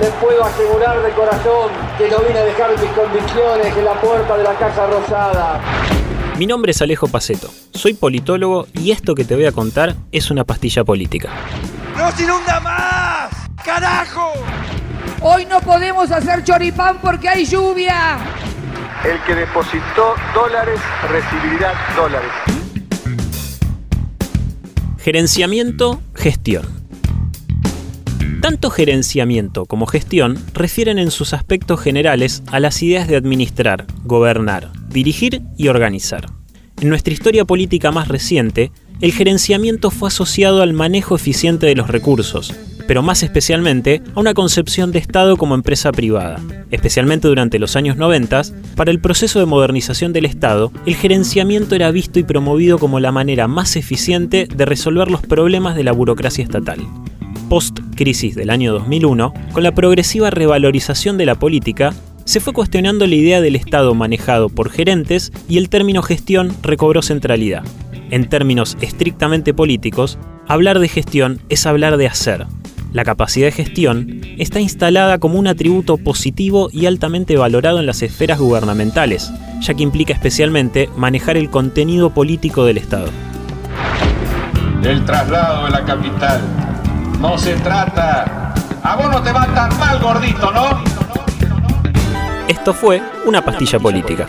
les puedo asegurar de corazón que no vine a dejar mis convicciones en la puerta de la Casa Rosada. Mi nombre es Alejo Paceto, soy politólogo y esto que te voy a contar es una pastilla política. ¡No se inunda más! ¡Carajo! Hoy no podemos hacer choripán porque hay lluvia. El que depositó dólares recibirá dólares. Gerenciamiento, gestión. Tanto gerenciamiento como gestión refieren en sus aspectos generales a las ideas de administrar, gobernar, dirigir y organizar. En nuestra historia política más reciente, el gerenciamiento fue asociado al manejo eficiente de los recursos, pero más especialmente a una concepción de Estado como empresa privada. Especialmente durante los años 90, para el proceso de modernización del Estado, el gerenciamiento era visto y promovido como la manera más eficiente de resolver los problemas de la burocracia estatal. Post-crisis del año 2001, con la progresiva revalorización de la política, se fue cuestionando la idea del Estado manejado por gerentes y el término gestión recobró centralidad. En términos estrictamente políticos, hablar de gestión es hablar de hacer. La capacidad de gestión está instalada como un atributo positivo y altamente valorado en las esferas gubernamentales, ya que implica especialmente manejar el contenido político del Estado. El traslado de la capital. No se trata... A vos no te va tan mal, gordito, ¿no? Esto fue una pastilla política.